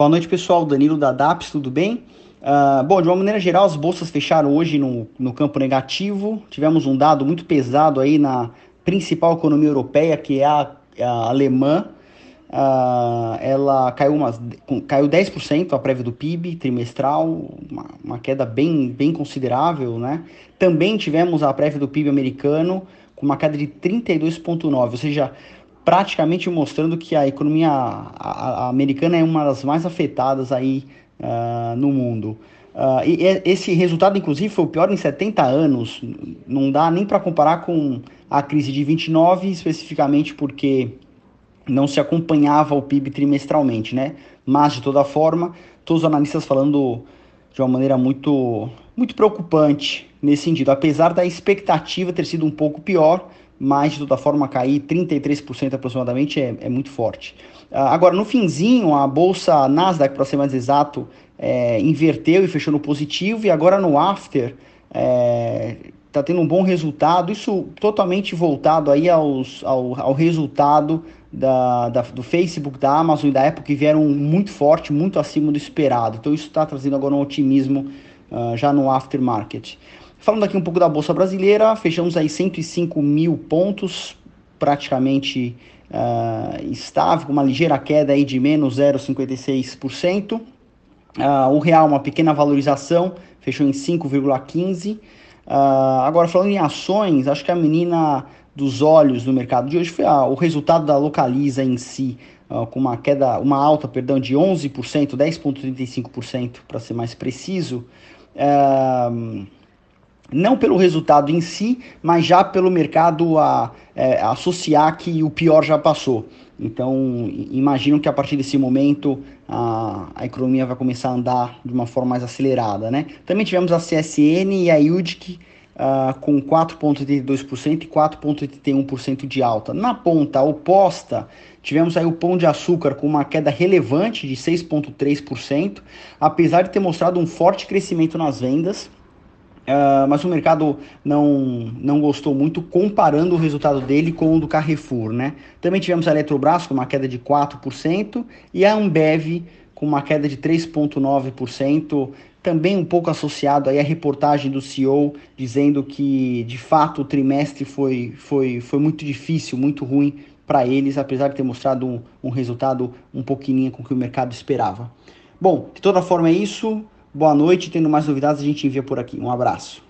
Boa noite, pessoal. Danilo da DAPS, tudo bem? Uh, bom, de uma maneira geral, as bolsas fecharam hoje no, no campo negativo. Tivemos um dado muito pesado aí na principal economia europeia, que é a, a alemã. Uh, ela caiu, umas, caiu 10% a prévia do PIB trimestral, uma, uma, queda bem, bem considerável, né? Também tivemos a prévia do PIB americano com uma queda de 32,9%, ou seja, praticamente mostrando que a economia americana é uma das mais afetadas aí uh, no mundo. Uh, e esse resultado, inclusive, foi o pior em 70 anos. Não dá nem para comparar com a crise de 29, especificamente porque não se acompanhava o PIB trimestralmente, né? Mas, de toda forma, todos os analistas falando de uma maneira muito, muito preocupante nesse sentido. Apesar da expectativa ter sido um pouco pior, mas de toda forma cair 33% aproximadamente é, é muito forte. Uh, agora, no finzinho, a bolsa Nasdaq, para ser mais exato, é, inverteu e fechou no positivo, e agora no after está é, tendo um bom resultado, isso totalmente voltado aí aos, ao, ao resultado da, da, do Facebook, da Amazon e da Apple, que vieram muito forte, muito acima do esperado. Então isso está trazendo agora um otimismo uh, já no aftermarket. Falando aqui um pouco da Bolsa Brasileira, fechamos aí 105 mil pontos, praticamente uh, estável, com uma ligeira queda aí de menos 0,56%. Uh, ah, o real, uma pequena valorização, fechou em 5,15%. Uh, ah, agora, falando em ações, acho que a menina dos olhos no mercado de hoje foi o resultado da Localiza em si, com uma queda, uma alta, perdão, de 11%, 10,35% para ser mais preciso. Não pelo resultado em si, mas já pelo mercado a, é, associar que o pior já passou. Então, imagino que a partir desse momento a, a economia vai começar a andar de uma forma mais acelerada, né? Também tivemos a CSN e a UDIC uh, com 4,82% e 4,81% de alta. Na ponta oposta, tivemos aí o Pão de Açúcar com uma queda relevante de 6,3%, apesar de ter mostrado um forte crescimento nas vendas, Uh, mas o mercado não, não gostou muito comparando o resultado dele com o do Carrefour, né? Também tivemos a Eletrobras com uma queda de 4% e a Ambev com uma queda de 3,9%, também um pouco associado aí à reportagem do CEO dizendo que de fato o trimestre foi, foi, foi muito difícil, muito ruim para eles, apesar de ter mostrado um, um resultado um pouquinho com o que o mercado esperava. Bom, de toda forma é isso. Boa noite. Tendo mais novidades, a gente envia por aqui. Um abraço.